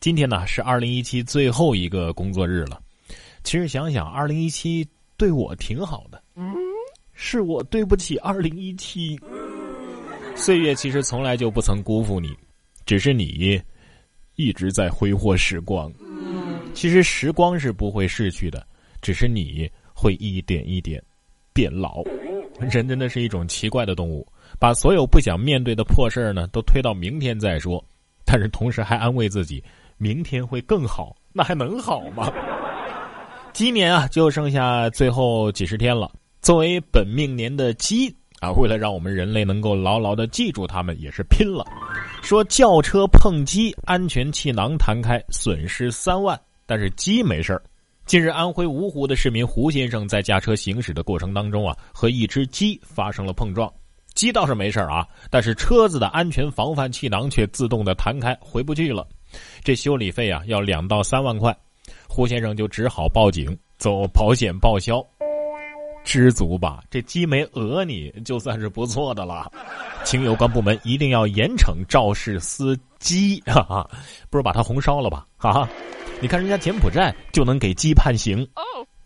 今天呢是二零一七最后一个工作日了。其实想想，二零一七对我挺好的，是我对不起二零一七。岁月其实从来就不曾辜负你，只是你一直在挥霍时光。其实时光是不会逝去的，只是你会一点一点变老。人真的是一种奇怪的动物，把所有不想面对的破事儿呢都推到明天再说，但是同时还安慰自己明天会更好，那还能好吗？鸡年啊，就剩下最后几十天了。作为本命年的鸡啊，为了让我们人类能够牢牢的记住它们，也是拼了。说轿车碰鸡，安全气囊弹开，损失三万。但是鸡没事儿。近日，安徽芜湖的市民胡先生在驾车行驶的过程当中啊，和一只鸡发生了碰撞。鸡倒是没事儿啊，但是车子的安全防范气囊却自动的弹开，回不去了。这修理费啊，要两到三万块。胡先生就只好报警，走保险报销。知足吧，这鸡没讹你，就算是不错的了。请有关部门一定要严惩肇事司机，哈哈，不如把他红烧了吧？哈哈。你看人家柬埔寨就能给鸡判刑，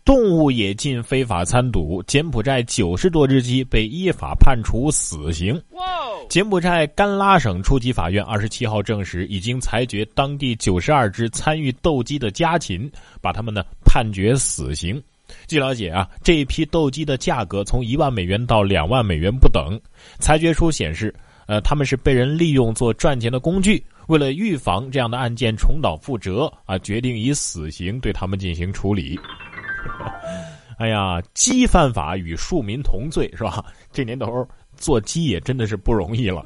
动物也禁非法参赌。柬埔寨九十多只鸡被依法判处死刑。柬埔寨甘拉省初级法院二十七号证实，已经裁决当地九十二只参与斗鸡的家禽，把他们呢判决死刑。据了解啊，这一批斗鸡的价格从一万美元到两万美元不等。裁决书显示，呃，他们是被人利用做赚钱的工具。为了预防这样的案件重蹈覆辙啊，决定以死刑对他们进行处理。哎呀，鸡犯法与庶民同罪是吧？这年头做鸡也真的是不容易了。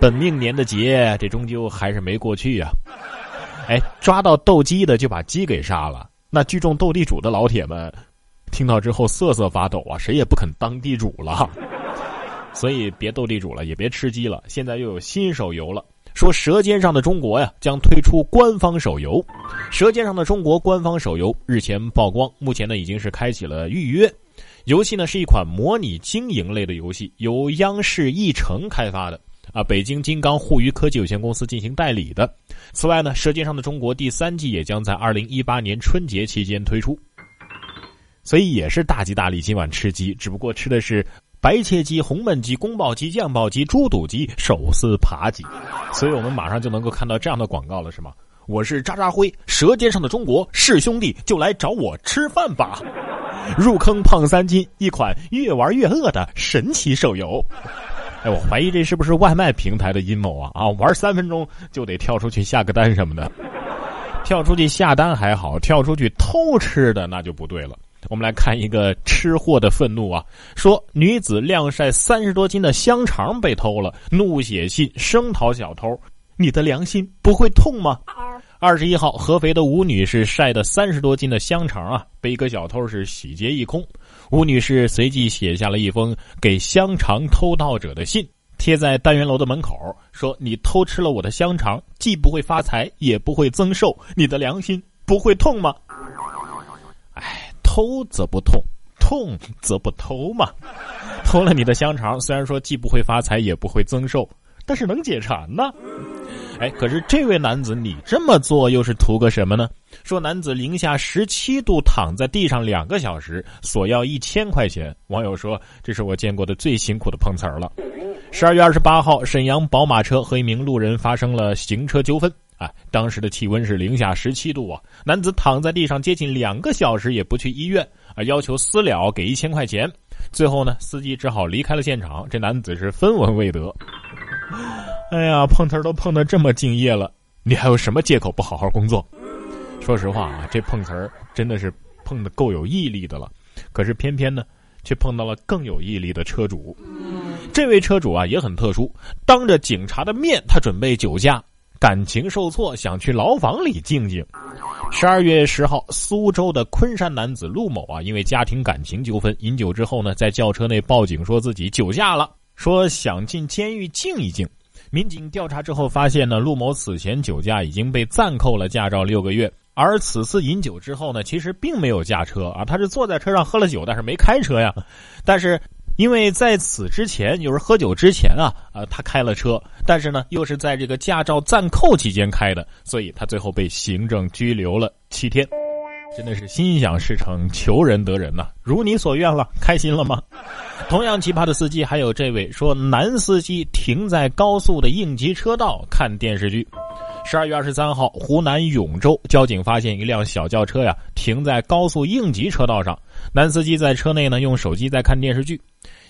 本命年的劫，这终究还是没过去呀。哎，抓到斗鸡的就把鸡给杀了。那聚众斗地主的老铁们，听到之后瑟瑟发抖啊，谁也不肯当地主了。所以别斗地主了，也别吃鸡了。现在又有新手游了。说《舌尖上的中国》呀将推出官方手游，《舌尖上的中国》官方手游日前曝光，目前呢已经是开启了预约。游戏呢是一款模拟经营类的游戏，由央视艺城开发的，啊，北京金刚互娱科技有限公司进行代理的。此外呢，《舌尖上的中国》第三季也将在二零一八年春节期间推出，所以也是大吉大利，今晚吃鸡，只不过吃的是。白切鸡、红焖鸡、宫保鸡、酱爆鸡、猪肚鸡、手撕扒鸡，所以我们马上就能够看到这样的广告了，是吗？我是渣渣辉，舌尖上的中国是兄弟，就来找我吃饭吧！入坑胖三斤，一款越玩越饿的神奇手游。哎，我怀疑这是不是外卖平台的阴谋啊？啊，玩三分钟就得跳出去下个单什么的，跳出去下单还好，跳出去偷吃的那就不对了。我们来看一个吃货的愤怒啊！说女子晾晒三十多斤的香肠被偷了，怒写信声讨小偷：“你的良心不会痛吗？”二十一号，合肥的吴女士晒的三十多斤的香肠啊，被一个小偷是洗劫一空。吴女士随即写下了一封给香肠偷盗者的信，贴在单元楼的门口，说：“你偷吃了我的香肠，既不会发财，也不会增寿，你的良心不会痛吗？”偷则不痛，痛则不偷嘛。偷了你的香肠，虽然说既不会发财，也不会增寿，但是能解馋呢。哎，可是这位男子，你这么做又是图个什么呢？说男子零下十七度躺在地上两个小时，索要一千块钱。网友说，这是我见过的最辛苦的碰瓷儿了。十二月二十八号，沈阳宝马车和一名路人发生了行车纠纷。啊，当时的气温是零下十七度啊！男子躺在地上接近两个小时也不去医院啊，要求私了给一千块钱。最后呢，司机只好离开了现场。这男子是分文未得。哎呀，碰瓷儿都碰得这么敬业了，你还有什么借口不好好工作？说实话啊，这碰瓷儿真的是碰的够有毅力的了。可是偏偏呢，却碰到了更有毅力的车主。这位车主啊也很特殊，当着警察的面，他准备酒驾。感情受挫，想去牢房里静静。十二月十号，苏州的昆山男子陆某啊，因为家庭感情纠纷，饮酒之后呢，在轿车内报警，说自己酒驾了，说想进监狱静一静。民警调查之后发现呢，陆某此前酒驾已经被暂扣了驾照六个月，而此次饮酒之后呢，其实并没有驾车啊，他是坐在车上喝了酒，但是没开车呀。但是因为在此之前，就是喝酒之前啊，啊，他开了车，但是呢，又是在这个驾照暂扣期间开的，所以他最后被行政拘留了七天。真的是心想事成，求人得人呐！如你所愿了，开心了吗？同样奇葩的司机还有这位说，男司机停在高速的应急车道看电视剧。十二月二十三号，湖南永州交警发现一辆小轿车呀停在高速应急车道上，男司机在车内呢用手机在看电视剧。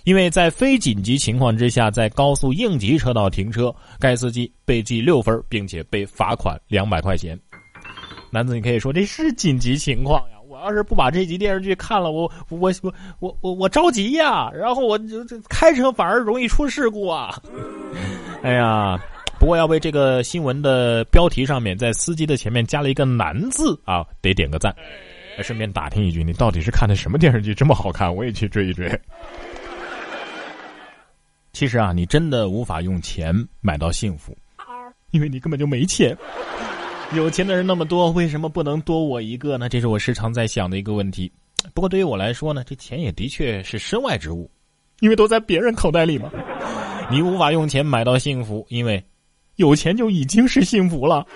因为在非紧急情况之下在高速应急车道停车，该司机被记六分，并且被罚款两百块钱。男子，你可以说这是紧急情况呀！我要是不把这集电视剧看了，我我我我我我着急呀！然后我这开车反而容易出事故啊！哎呀，不过要为这个新闻的标题上面在司机的前面加了一个“男”字啊，得点个赞。顺便打听一句，你到底是看的什么电视剧这么好看？我也去追一追。其实啊，你真的无法用钱买到幸福，因为你根本就没钱。有钱的人那么多，为什么不能多我一个呢？这是我时常在想的一个问题。不过对于我来说呢，这钱也的确是身外之物，因为都在别人口袋里嘛。你无法用钱买到幸福，因为有钱就已经是幸福了。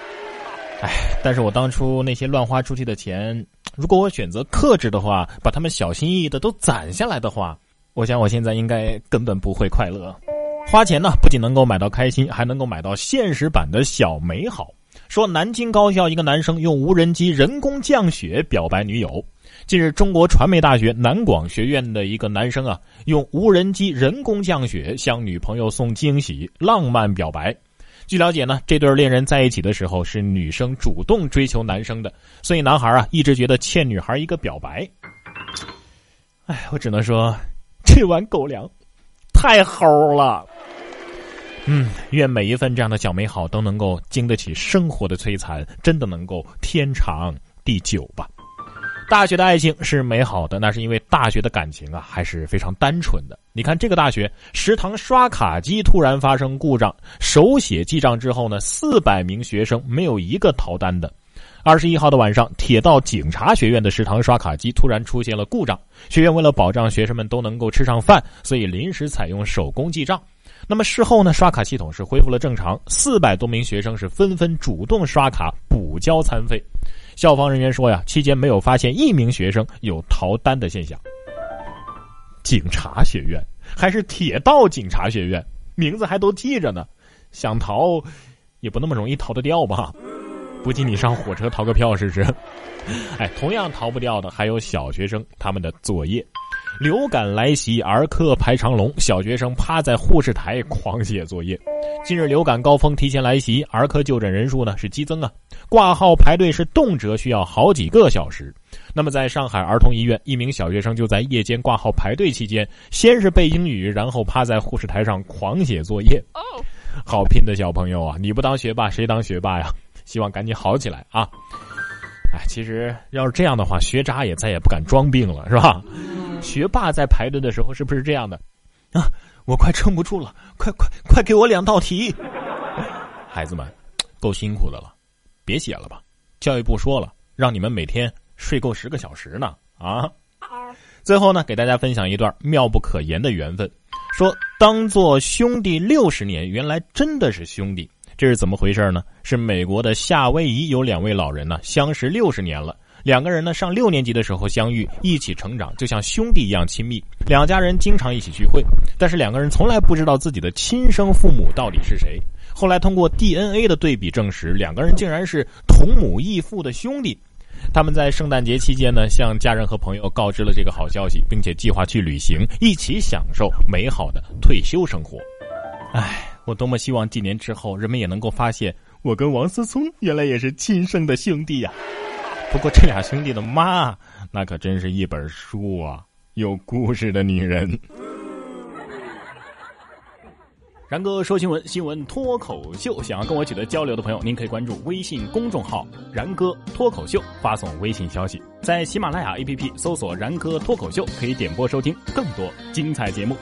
哎，但是我当初那些乱花出去的钱，如果我选择克制的话，把他们小心翼翼的都攒下来的话，我想我现在应该根本不会快乐。花钱呢，不仅能够买到开心，还能够买到现实版的小美好。说南京高校一个男生用无人机人工降雪表白女友。近日，中国传媒大学南广学院的一个男生啊，用无人机人工降雪向女朋友送惊喜，浪漫表白。据了解呢，这对恋人在一起的时候是女生主动追求男生的，所以男孩啊一直觉得欠女孩一个表白。哎，我只能说，这碗狗粮太齁了。嗯，愿每一份这样的小美好都能够经得起生活的摧残，真的能够天长地久吧。大学的爱情是美好的，那是因为大学的感情啊还是非常单纯的。你看这个大学食堂刷卡机突然发生故障，手写记账之后呢，四百名学生没有一个逃单的。二十一号的晚上，铁道警察学院的食堂刷卡机突然出现了故障，学院为了保障学生们都能够吃上饭，所以临时采用手工记账。那么事后呢？刷卡系统是恢复了正常，四百多名学生是纷纷主动刷卡补交餐费。校方人员说呀，期间没有发现一名学生有逃单的现象。警察学院还是铁道警察学院，名字还都记着呢，想逃也不那么容易逃得掉吧？不信你上火车逃个票试试。哎，同样逃不掉的还有小学生他们的作业。流感来袭，儿科排长龙，小学生趴在护士台狂写作业。近日流感高峰提前来袭，儿科就诊人数呢是激增啊，挂号排队是动辄需要好几个小时。那么在上海儿童医院，一名小学生就在夜间挂号排队期间，先是背英语，然后趴在护士台上狂写作业。哦，好拼的小朋友啊！你不当学霸谁当学霸呀？希望赶紧好起来啊！哎，其实要是这样的话，学渣也再也不敢装病了，是吧？学霸在排队的时候是不是这样的？啊，我快撑不住了，快快快给我两道题！孩子们，够辛苦的了，别写了吧。教育部说了，让你们每天睡够十个小时呢。啊！最后呢，给大家分享一段妙不可言的缘分，说当做兄弟六十年，原来真的是兄弟。这是怎么回事呢？是美国的夏威夷有两位老人呢，相识六十年了。两个人呢，上六年级的时候相遇，一起成长，就像兄弟一样亲密。两家人经常一起聚会，但是两个人从来不知道自己的亲生父母到底是谁。后来通过 DNA 的对比证实，两个人竟然是同母异父的兄弟。他们在圣诞节期间呢，向家人和朋友告知了这个好消息，并且计划去旅行，一起享受美好的退休生活。唉，我多么希望几年之后，人们也能够发现，我跟王思聪原来也是亲生的兄弟呀。不过这俩兄弟的妈，那可真是一本书啊，有故事的女人。然哥说新闻，新闻脱口秀。想要跟我取得交流的朋友，您可以关注微信公众号“然哥脱口秀”，发送微信消息，在喜马拉雅 APP 搜索“然哥脱口秀”，可以点播收听更多精彩节目。